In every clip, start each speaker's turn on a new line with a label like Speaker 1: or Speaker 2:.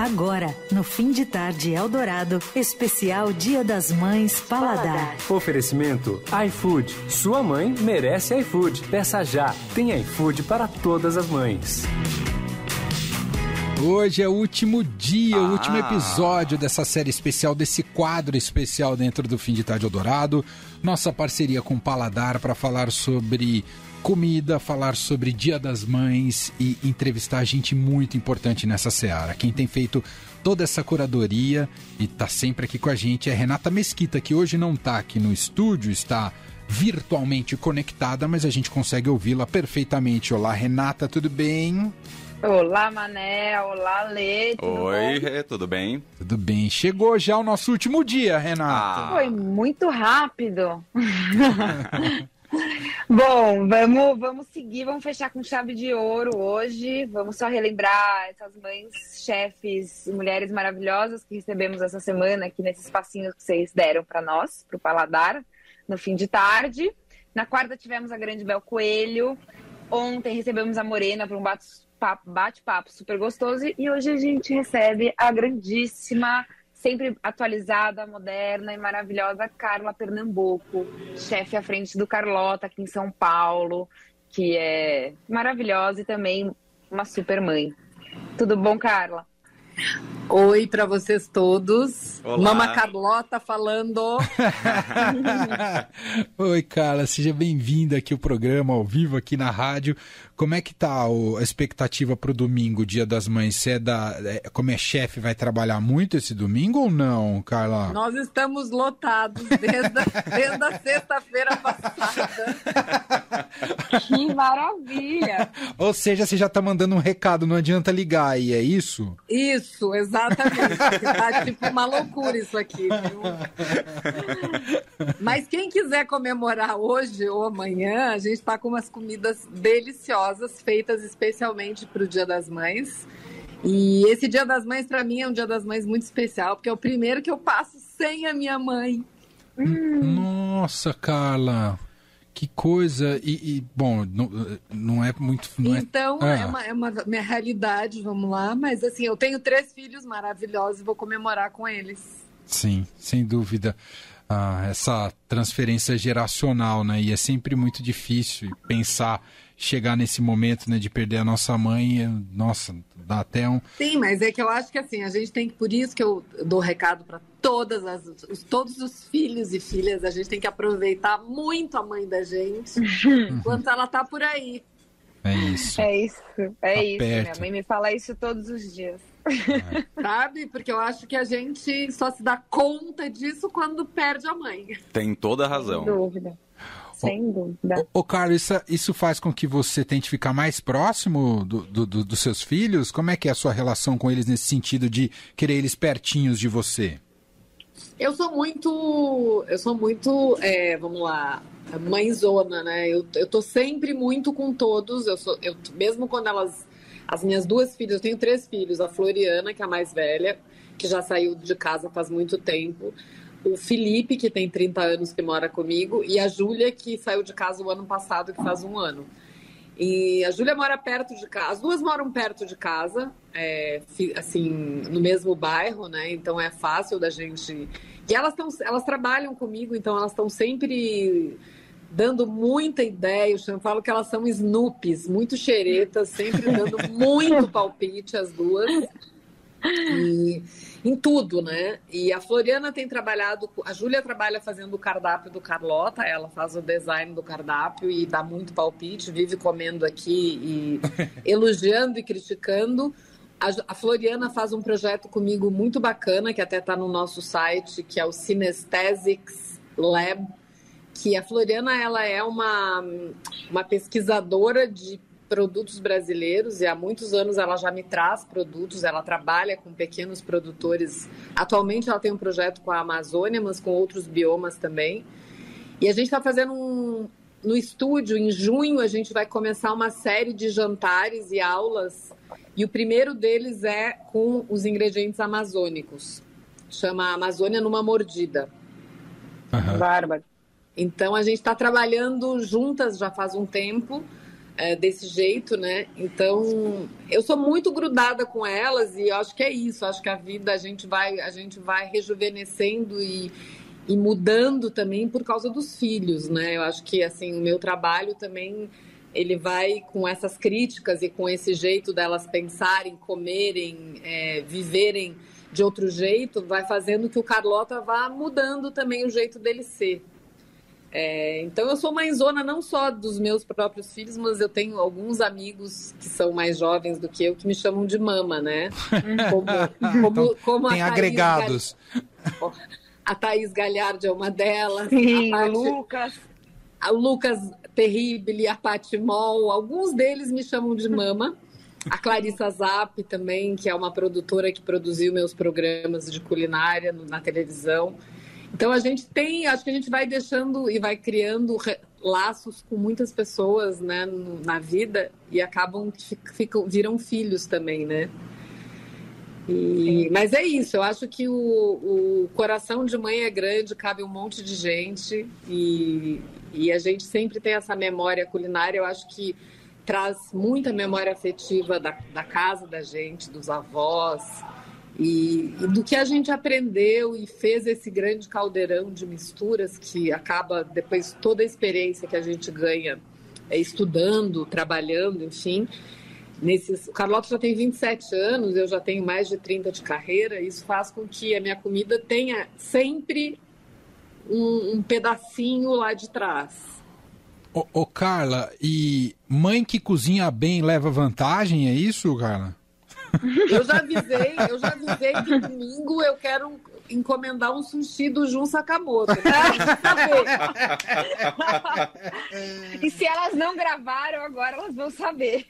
Speaker 1: Agora, no fim de tarde Eldorado, especial Dia das Mães Paladar.
Speaker 2: Oferecimento iFood. Sua mãe merece iFood. Peça já. Tem iFood para todas as mães.
Speaker 3: Hoje é o último dia, ah. o último ah. episódio dessa série especial, desse quadro especial dentro do Fim de Tarde Eldorado. Nossa parceria com o Paladar para falar sobre comida, falar sobre Dia das Mães e entrevistar gente muito importante nessa seara. Quem tem feito toda essa curadoria e está sempre aqui com a gente é Renata Mesquita, que hoje não está aqui no estúdio, está virtualmente conectada, mas a gente consegue ouvi-la perfeitamente. Olá, Renata, tudo bem?
Speaker 4: Olá, Mané. Olá, Lê.
Speaker 5: Tudo Oi, bom? tudo bem?
Speaker 3: Tudo bem. Chegou já o nosso último dia, Renata.
Speaker 4: Ah. Foi muito rápido. Bom, vamos, vamos seguir, vamos fechar com chave de ouro hoje. Vamos só relembrar essas mães, chefes, mulheres maravilhosas que recebemos essa semana aqui nesses espacinhos que vocês deram para nós, para o Paladar, no fim de tarde. Na quarta tivemos a Grande Bel Coelho. Ontem recebemos a Morena para um bate-papo super gostoso. E hoje a gente recebe a grandíssima sempre atualizada, moderna e maravilhosa Carla Pernambuco, chefe à frente do Carlota aqui em São Paulo, que é maravilhosa e também uma super mãe. Tudo bom, Carla?
Speaker 6: Oi para vocês todos. Olá. Mama Carlota falando.
Speaker 3: Oi, Carla, seja bem-vinda aqui ao programa ao vivo aqui na rádio. Como é que tá a expectativa para o domingo, Dia das Mães? Você é da, é, como é chefe, vai trabalhar muito esse domingo ou não, Carla?
Speaker 6: Nós estamos lotados desde, desde a sexta-feira passada.
Speaker 4: que maravilha!
Speaker 3: Ou seja, você já está mandando um recado, não adianta ligar aí, é isso?
Speaker 6: Isso, exatamente. tá tipo uma loucura isso aqui, viu? Mas quem quiser comemorar hoje ou amanhã, a gente está com umas comidas deliciosas, feitas especialmente para o Dia das Mães. E esse Dia das Mães, para mim, é um Dia das Mães muito especial, porque é o primeiro que eu passo sem a minha mãe.
Speaker 3: Hum. Nossa, Carla! Que coisa, e, e bom, não, não, é muito. Não
Speaker 6: é- então, é, é, uma, é uma minha realidade, vamos lá, mas assim, eu tenho três filhos maravilhosos e vou comemorar com eles.
Speaker 3: Sim, sem dúvida. Ah, essa transferência geracional, né? E é sempre muito difícil pensar chegar nesse momento, né, de perder a nossa mãe, nossa, dá até um.
Speaker 6: Sim, mas é que eu acho que assim, a gente tem que, por isso que eu dou recado para todas as, os, todos os filhos e filhas, a gente tem que aproveitar muito a mãe da gente enquanto ela tá por aí.
Speaker 3: É isso.
Speaker 4: É isso, é tá isso. Perto. Minha mãe me fala isso todos os dias.
Speaker 6: É. Sabe? Porque eu acho que a gente só se dá conta disso quando perde a mãe.
Speaker 5: Tem toda a razão.
Speaker 4: Sem dúvida. Sem dúvida.
Speaker 3: Ô, Carlos, isso, isso, faz com que você tente ficar mais próximo do, do, do, dos seus filhos? Como é que é a sua relação com eles nesse sentido de querer eles pertinhos de você?
Speaker 6: Eu sou muito. Eu sou muito. É, vamos lá. Mãezona, né? Eu, eu tô sempre muito com todos. Eu sou, eu, mesmo quando elas. As minhas duas filhas, eu tenho três filhos. A Floriana, que é a mais velha, que já saiu de casa faz muito tempo o Felipe, que tem 30 anos, que mora comigo, e a Júlia, que saiu de casa o ano passado, que faz um ano. E a Júlia mora perto de casa, as duas moram perto de casa, é, assim, no mesmo bairro, né? Então é fácil da gente. E elas, tão, elas trabalham comigo, então elas estão sempre dando muita ideia. Eu falo que elas são Snoops, muito xeretas, sempre dando muito palpite, as duas. E em tudo, né? E a Floriana tem trabalhado, a Júlia trabalha fazendo o cardápio do Carlota, ela faz o design do cardápio e dá muito palpite, vive comendo aqui e elogiando e criticando. A, Floriana faz um projeto comigo muito bacana, que até está no nosso site, que é o Synesthesics Lab, que a Floriana ela é uma, uma pesquisadora de produtos brasileiros e há muitos anos ela já me traz produtos, ela trabalha com pequenos produtores. Atualmente ela tem um projeto com a Amazônia, mas com outros biomas também. E a gente está fazendo um. No estúdio, em junho, a gente vai começar uma série de jantares e aulas. E o primeiro deles é com os ingredientes amazônicos. Chama Amazônia numa Mordida.
Speaker 4: Uhum. Bárbaro.
Speaker 6: Então a gente está trabalhando juntas já faz um tempo é, desse jeito, né? Então, eu sou muito grudada com elas e acho que é isso. Acho que a vida a gente vai, a gente vai rejuvenescendo e, e mudando também por causa dos filhos, né? Eu acho que assim o meu trabalho também ele vai com essas críticas e com esse jeito delas pensarem, comerem, é, viverem de outro jeito, vai fazendo que o Carlota vá mudando também o jeito dele ser. É, então eu sou mãezona não só dos meus próprios filhos, mas eu tenho alguns amigos que são mais jovens do que eu que me chamam de mama, né?
Speaker 3: Como, como, como tem agregados.
Speaker 6: A Thaís Galhardi é uma delas.
Speaker 4: Sim,
Speaker 6: a
Speaker 4: Paty... Lucas.
Speaker 6: O Lucas Terrible, a Paty Mol, alguns deles me chamam de mama. A Clarissa Zap também, que é uma produtora que produziu meus programas de culinária na televisão. Então a gente tem, acho que a gente vai deixando e vai criando laços com muitas pessoas, né, na vida e acabam ficam viram filhos também, né? E, mas é isso, eu acho que o, o, coração de mãe é grande, cabe um monte de gente e, e a gente sempre tem essa memória culinária. Eu acho que traz muita memória afetiva da, da casa da gente, dos avós, e, e, do que a gente aprendeu e fez esse grande caldeirão de misturas que acaba depois toda a experiência que a gente ganha é, estudando, trabalhando, enfim. Nesses, o Carlota já tem 27 anos, eu já tenho mais de 30 de carreira, isso faz com que a minha comida tenha sempre um, um pedacinho lá de trás.
Speaker 3: Ô, ô, Carla, e mãe que cozinha bem leva vantagem, é isso, Carla?
Speaker 6: Eu já avisei, eu já avisei que domingo eu quero encomendar um sushi do Jun Sakamoto.
Speaker 4: e se elas não gravaram, agora elas vão saber.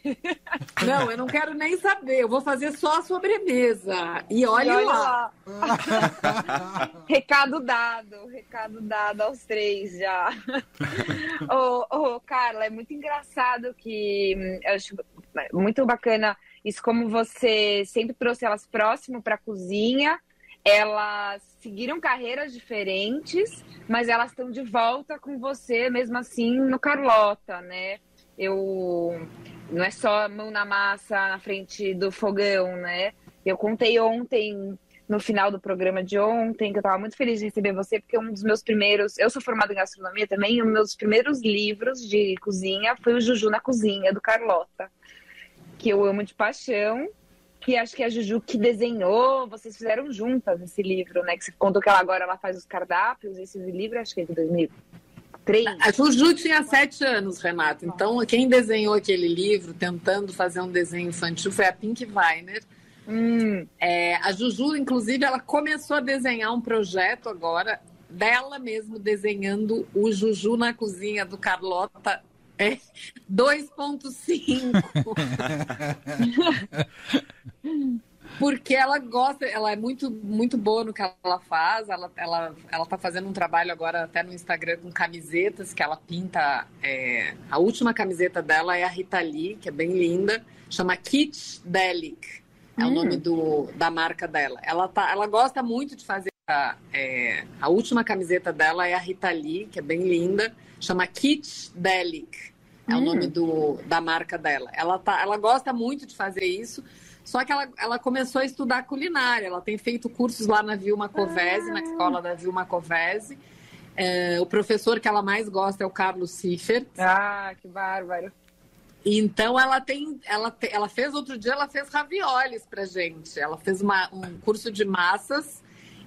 Speaker 6: Não, eu não quero nem saber. Eu vou fazer só a sobremesa. E olha, olha lá.
Speaker 4: lá. recado dado, recado dado aos três já. Ô, oh, oh, Carla, é muito engraçado que hum, eu acho muito bacana isso como você sempre trouxe elas próximo para a cozinha. Elas seguiram carreiras diferentes, mas elas estão de volta com você, mesmo assim, no Carlota, né? Eu não é só mão na massa na frente do fogão, né? Eu contei ontem, no final do programa de ontem, que eu estava muito feliz de receber você, porque um dos meus primeiros. Eu sou formada em gastronomia também, um dos meus primeiros livros de cozinha foi o Juju na Cozinha, do Carlota que eu amo de paixão, que acho que é a Juju que desenhou, vocês fizeram juntas esse livro, né? Que você contou que ela agora ela faz os cardápios, esse livro acho que é de 2003.
Speaker 6: A Juju tinha sete anos, Renato. Então, quem desenhou aquele livro, tentando fazer um desenho infantil, foi a Pink Weiner. Hum. É, a Juju, inclusive, ela começou a desenhar um projeto agora dela mesmo desenhando o Juju na cozinha do Carlota é 2.5. Porque ela gosta, ela é muito, muito boa no que ela faz. Ela, ela, ela tá fazendo um trabalho agora até no Instagram com camisetas que ela pinta. É, a última camiseta dela é a Rita Lee, que é bem linda, chama Kit Delic. É hum. o nome do, da marca dela. Ela, tá, ela gosta muito de fazer. A, é, a última camiseta dela é a Rita Lee, que é bem linda, chama Kit Delic. É hum. o nome do, da marca dela. Ela, tá, ela gosta muito de fazer isso, só que ela, ela começou a estudar culinária. Ela tem feito cursos lá na Vilma Covese, ah. na escola da Vilma Covese. É, o professor que ela mais gosta é o Carlos Ciffer.
Speaker 4: Ah, que bárbaro.
Speaker 6: Então ela tem, ela, te, ela fez outro dia, ela fez ravioles pra gente. Ela fez uma, um curso de massas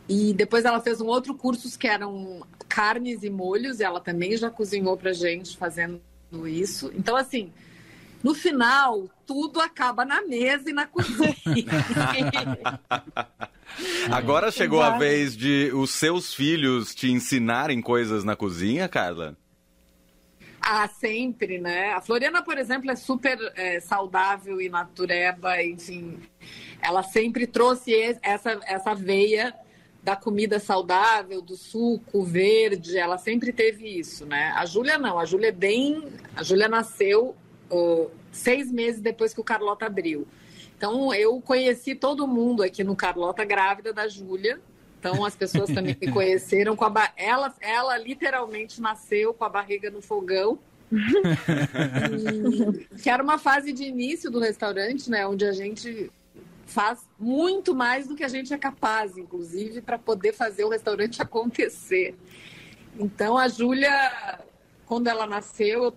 Speaker 6: e depois ela fez um outro curso que eram carnes e molhos. E ela também já cozinhou pra gente fazendo isso. Então, assim, no final, tudo acaba na mesa e na cozinha.
Speaker 5: Agora chegou a vez de os seus filhos te ensinarem coisas na cozinha, Carla?
Speaker 6: Ah, sempre, né? A Floriana, por exemplo, é super é, saudável e natureba, enfim. Ela sempre trouxe essa, essa veia da comida saudável, do suco verde, ela sempre teve isso, né? A Júlia não, a Júlia é bem. A Júlia nasceu uh, seis meses depois que o Carlota abriu. Então eu conheci todo mundo aqui no Carlota grávida da Júlia. Então as pessoas também me conheceram com a ba... ela, ela literalmente nasceu com a barriga no fogão. que era uma fase de início do restaurante, né? Onde a gente faz muito mais do que a gente é capaz, inclusive, para poder fazer o restaurante acontecer. Então, a Júlia, quando ela nasceu,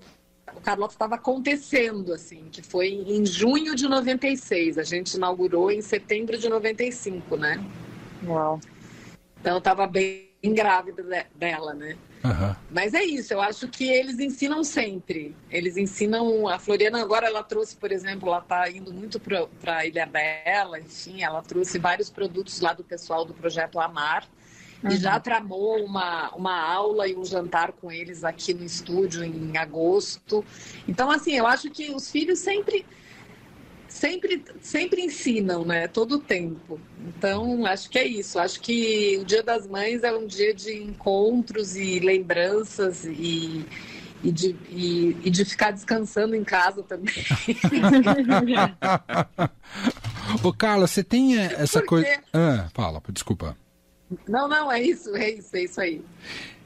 Speaker 6: o Carlota estava acontecendo, assim, que foi em junho de 96. A gente inaugurou em setembro de 95, né?
Speaker 4: Uau.
Speaker 6: Então, estava bem grávida dela, né? Uhum. Mas é isso, eu acho que eles ensinam sempre. Eles ensinam. A Floriana agora ela trouxe, por exemplo, ela está indo muito para a Ilha Bela, enfim, ela trouxe vários produtos lá do pessoal do projeto Amar. Uhum. E já tramou uma, uma aula e um jantar com eles aqui no estúdio em agosto. Então, assim, eu acho que os filhos sempre sempre, sempre ensinam, né? Todo o tempo. Então, acho que é isso. Acho que o Dia das Mães é um dia de encontros e lembranças e, e, de, e, e de ficar descansando em casa também.
Speaker 3: Ô, Carla, você tem eh, essa coisa. Ah, fala, desculpa.
Speaker 6: Não, não, é isso, é isso, é isso aí.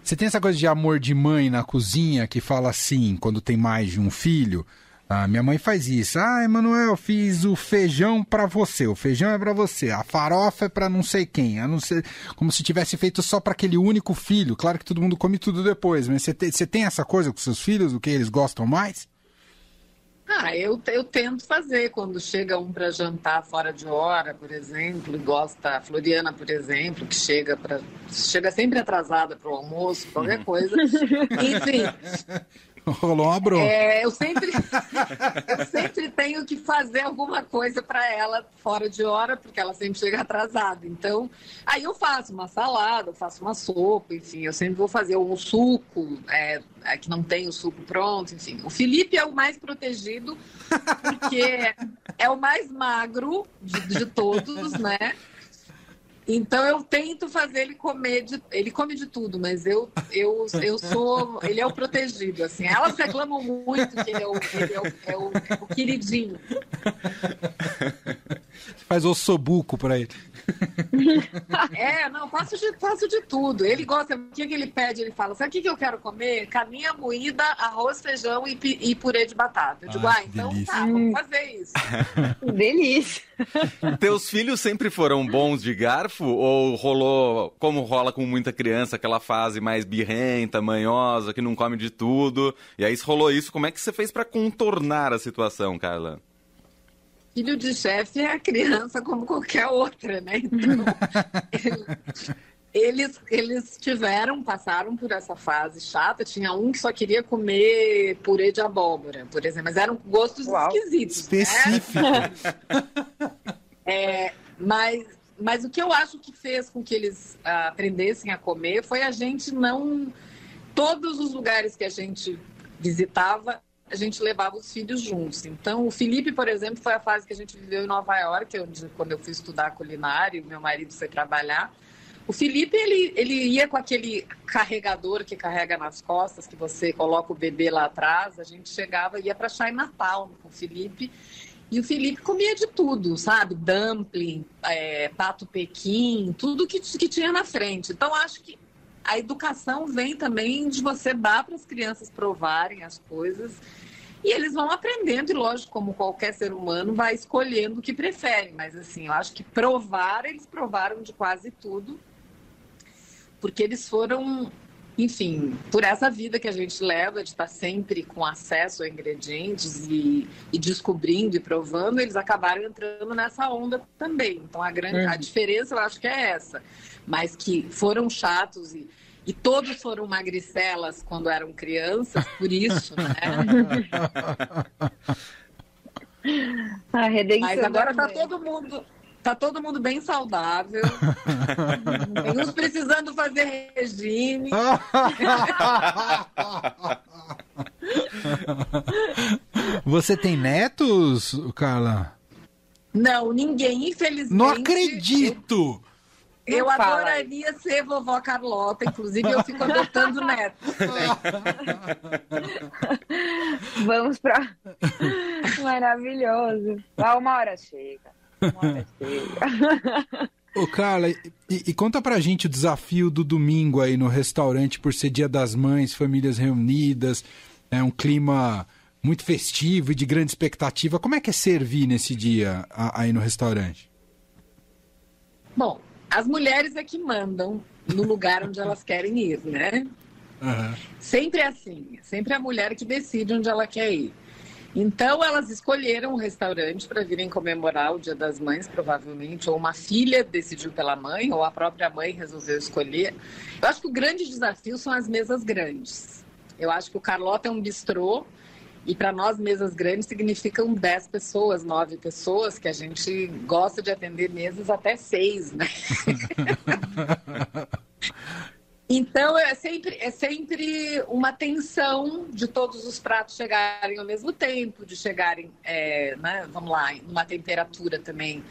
Speaker 3: Você tem essa coisa de amor de mãe na cozinha que fala assim, quando tem mais de um filho? Ah, minha mãe faz isso. Ah, Emanuel, fiz o feijão para você. O feijão é para você. A farofa é para não sei quem. A não sei, como se tivesse feito só para aquele único filho. Claro que todo mundo come tudo depois, mas você tem, você tem essa coisa com seus filhos, o que eles gostam mais?
Speaker 6: Ah, eu, eu tento fazer quando chega um para jantar fora de hora, por exemplo, e gosta, a Floriana, por exemplo, que chega para chega sempre atrasada para o almoço, qualquer uhum. coisa. Enfim,
Speaker 3: Rolou uma bronca.
Speaker 6: É, eu sempre, eu sempre tenho que fazer alguma coisa para ela fora de hora, porque ela sempre chega atrasada. Então, aí eu faço uma salada, eu faço uma sopa, enfim, eu sempre vou fazer um suco, é, é, que não tem o suco pronto, enfim. O Felipe é o mais protegido, porque é o mais magro de, de todos, né? Então eu tento fazer ele comer de, ele come de tudo, mas eu eu, eu sou ele é o protegido assim. Elas reclamam muito que ele é o, ele é o, é o, é o queridinho.
Speaker 3: Faz o sobuco para ele.
Speaker 6: É, não, faço de, faço de tudo. Ele gosta, o que, que ele pede? Ele fala: sabe o que, que eu quero comer? Caminha moída, arroz, feijão e, e purê de batata. Eu digo, ah, ah então delícia. tá, vamos fazer isso.
Speaker 4: delícia.
Speaker 5: Teus filhos sempre foram bons de garfo? Ou rolou, como rola com muita criança, aquela fase mais birrenta, manhosa, que não come de tudo? E aí, se rolou isso, como é que você fez para contornar a situação, Carla?
Speaker 6: Filho de chefe é a criança como qualquer outra, né? Então, eles, eles tiveram, passaram por essa fase chata. Tinha um que só queria comer purê de abóbora, por exemplo, mas eram gostos Uau. esquisitos.
Speaker 3: Específico.
Speaker 6: Né? é, mas, mas o que eu acho que fez com que eles ah, aprendessem a comer foi a gente não. Todos os lugares que a gente visitava, a gente levava os filhos juntos. Então, o Felipe, por exemplo, foi a fase que a gente viveu em Nova York, onde, quando eu fui estudar culinária e meu marido foi trabalhar. O Felipe, ele, ele ia com aquele carregador que carrega nas costas, que você coloca o bebê lá atrás. A gente chegava, ia para Natal com o Felipe. E o Felipe comia de tudo, sabe? Dumpling, é, pato pequim, tudo que, que tinha na frente. Então, acho que a educação vem também de você dar para as crianças provarem as coisas e eles vão aprendendo, e lógico, como qualquer ser humano, vai escolhendo o que prefere. Mas assim, eu acho que provar, eles provaram de quase tudo, porque eles foram, enfim, por essa vida que a gente leva, de estar sempre com acesso a ingredientes e, e descobrindo e provando, eles acabaram entrando nessa onda também. Então a grande a uhum. diferença eu acho que é essa. Mas que foram chatos e e todos foram magricelas quando eram crianças, por isso, né?
Speaker 4: A redenção
Speaker 6: Mas agora tá todo mundo tá todo mundo bem saudável. Tem uns precisando fazer regime.
Speaker 3: Você tem netos, Carla?
Speaker 6: Não, ninguém, infelizmente.
Speaker 3: Não acredito!
Speaker 6: Eu adoraria ser vovó Carlota, inclusive eu fico adotando netos.
Speaker 4: Vamos para maravilhoso. Ah, uma hora chega. Uma hora chega.
Speaker 3: Ô, Carla, e, e, conta pra gente o desafio do domingo aí no restaurante por ser dia das mães, famílias reunidas. É um clima muito festivo e de grande expectativa. Como é que é servir nesse dia aí no restaurante?
Speaker 6: Bom, as mulheres é que mandam no lugar onde elas querem ir, né? Uhum. Sempre é assim, sempre é a mulher que decide onde ela quer ir. Então elas escolheram um restaurante para virem comemorar o Dia das Mães, provavelmente, ou uma filha decidiu pela mãe, ou a própria mãe resolveu escolher. Eu acho que o grande desafio são as mesas grandes. Eu acho que o Carlota é um bistrô e para nós, mesas grandes significam 10 pessoas, 9 pessoas, que a gente gosta de atender mesas até 6, né? então, é sempre, é sempre uma tensão de todos os pratos chegarem ao mesmo tempo, de chegarem, é, né, vamos lá, numa temperatura também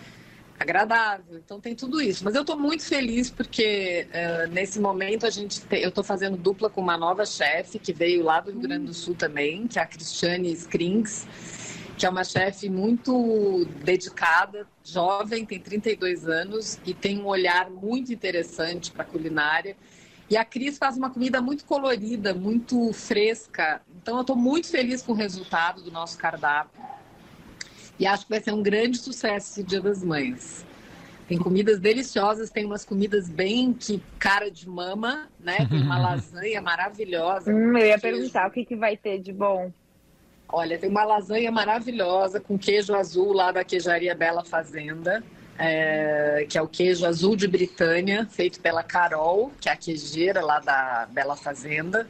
Speaker 6: agradável. Então tem tudo isso. Mas eu estou muito feliz porque uh, nesse momento a gente te... eu estou fazendo dupla com uma nova chefe que veio lá do Rio Grande do Sul também, que é a Cristiane Springs, que é uma chefe muito dedicada, jovem, tem 32 anos e tem um olhar muito interessante para culinária. E a Cris faz uma comida muito colorida, muito fresca. Então eu estou muito feliz com o resultado do nosso cardápio. E acho que vai ser um grande sucesso esse Dia das Mães. Tem comidas deliciosas, tem umas comidas bem que cara de mama, né? Tem uma lasanha maravilhosa.
Speaker 4: Hum, eu ia queijo. perguntar o que, que vai ter de bom.
Speaker 6: Olha, tem uma lasanha maravilhosa com queijo azul lá da queijaria Bela Fazenda, é, que é o queijo azul de Britânia, feito pela Carol, que é a queijeira lá da Bela Fazenda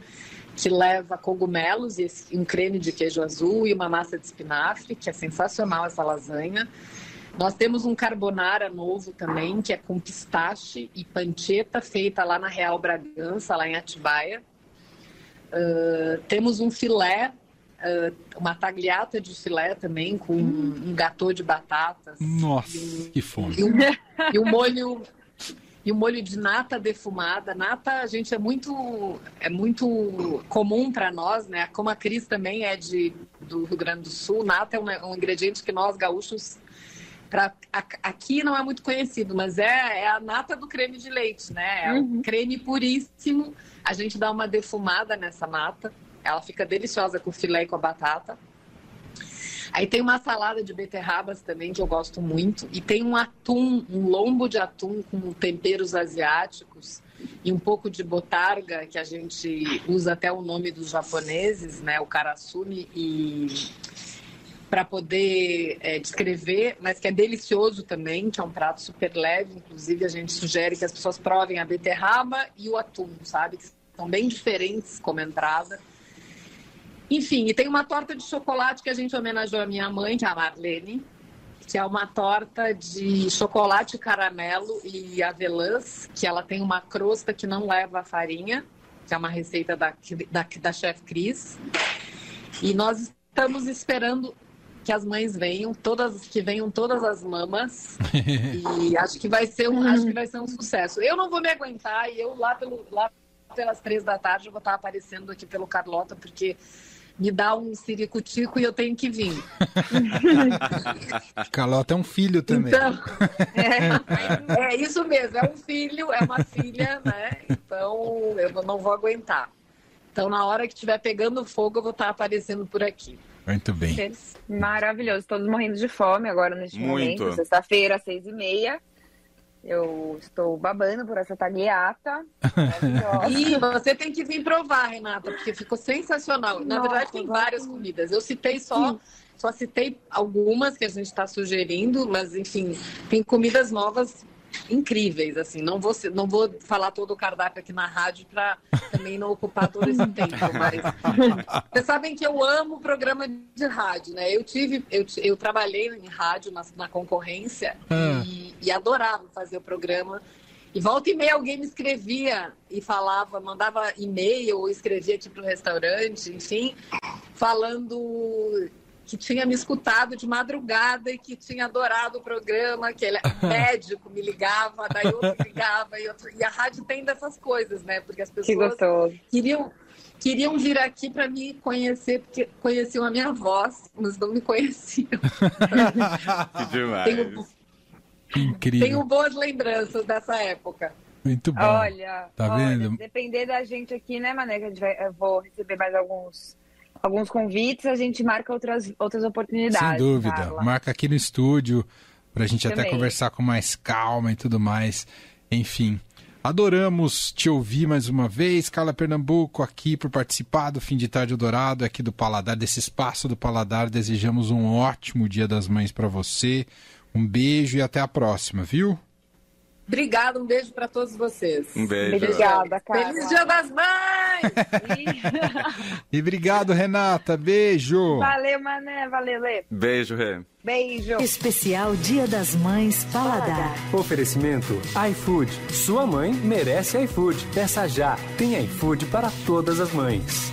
Speaker 6: que leva cogumelos e um creme de queijo azul e uma massa de espinafre, que é sensacional essa lasanha. Nós temos um carbonara novo também, que é com pistache e panceta, feita lá na Real Bragança, lá em Atibaia. Uh, temos um filé, uh, uma tagliata de filé também, com hum. um gatô de batatas.
Speaker 3: Nossa, um, que fome!
Speaker 6: E um, e um molho e o molho de nata defumada. Nata, a gente é muito é muito comum para nós, né? Como a Cris também é de do Rio Grande do Sul, nata é um, um ingrediente que nós gaúchos pra, aqui não é muito conhecido, mas é, é a nata do creme de leite, né? É uhum. um creme puríssimo. A gente dá uma defumada nessa nata. Ela fica deliciosa com filé e com a batata. Aí tem uma salada de beterrabas também que eu gosto muito. E tem um atum, um lombo de atum com temperos asiáticos e um pouco de botarga, que a gente usa até o nome dos japoneses, né? O karasumi e para poder é, descrever, mas que é delicioso também, que é um prato super leve. Inclusive, a gente sugere que as pessoas provem a beterraba e o atum, sabe? Que são bem diferentes como entrada. Enfim, e tem uma torta de chocolate que a gente homenageou a minha mãe, que é a Marlene, que é uma torta de chocolate caramelo e avelãs, que ela tem uma crosta que não leva farinha, que é uma receita da, da, da chef Cris. E nós estamos esperando que as mães venham, todas que venham todas as mamas. e acho que vai ser um, acho que vai ser um sucesso. Eu não vou me aguentar e eu lá pelo lá pelas três da tarde eu vou estar aparecendo aqui pelo Carlota porque me dá um ciricutico e eu tenho que vir.
Speaker 3: Calota é um filho também.
Speaker 6: Então, é, é, isso mesmo, é um filho, é uma filha, né? Então eu não vou aguentar. Então, na hora que estiver pegando fogo, eu vou estar aparecendo por aqui.
Speaker 3: Muito bem.
Speaker 4: Maravilhoso, todos morrendo de fome agora neste Muito. momento. Sexta-feira, seis e meia. Eu estou babando por essa tagliata.
Speaker 6: e você tem que vir provar, Renata, porque ficou sensacional. Na Nossa, verdade, tem várias comidas. Eu citei só, só citei algumas que a gente está sugerindo, mas enfim, tem comidas novas incríveis, assim. Não vou, não vou falar todo o cardápio aqui na rádio para também não ocupar todo esse tempo, mas vocês sabem que eu amo programa de rádio, né? Eu tive, eu, eu trabalhei em rádio na, na concorrência ah. e, e adorava fazer o programa. E volta e meia alguém me escrevia e falava, mandava e-mail ou escrevia aqui para o restaurante, enfim, falando que tinha me escutado de madrugada e que tinha adorado o programa, que ele é médico, me ligava, daí outro ligava, e, outro... e a rádio tem dessas coisas, né? Porque as pessoas que queriam queriam vir aqui para me conhecer, porque conheciam a minha voz, mas não me conheciam.
Speaker 5: que demais. Tenho,
Speaker 3: Incrível.
Speaker 6: Tenho boas lembranças dessa época.
Speaker 3: Muito bom.
Speaker 4: Olha,
Speaker 3: tá
Speaker 4: olha,
Speaker 3: vendo?
Speaker 4: Depender da gente aqui, né, Mané? Que a gente vai, eu vou receber mais alguns alguns convites, a gente marca outras, outras oportunidades.
Speaker 3: Sem dúvida.
Speaker 4: Carla.
Speaker 3: Marca aqui no estúdio pra gente até
Speaker 4: Também.
Speaker 3: conversar com mais calma e tudo mais. Enfim. Adoramos te ouvir mais uma vez, Carla Pernambuco, aqui por participar do Fim de Tarde Dourado, aqui do Paladar, desse espaço do Paladar. Desejamos um ótimo Dia das Mães pra você. Um beijo e até a próxima, viu?
Speaker 6: Obrigada, um beijo para todos vocês.
Speaker 5: Um beijo.
Speaker 4: Obrigada, Carla.
Speaker 6: Feliz Dia das Mães!
Speaker 3: E obrigado, Renata. Beijo.
Speaker 4: Valeu, Mané. Valeu, Lê.
Speaker 5: Beijo, Rê.
Speaker 4: Beijo.
Speaker 1: Especial Dia das Mães Paladar.
Speaker 2: Oferecimento iFood. Sua mãe merece iFood. Peça já. Tem iFood para todas as mães.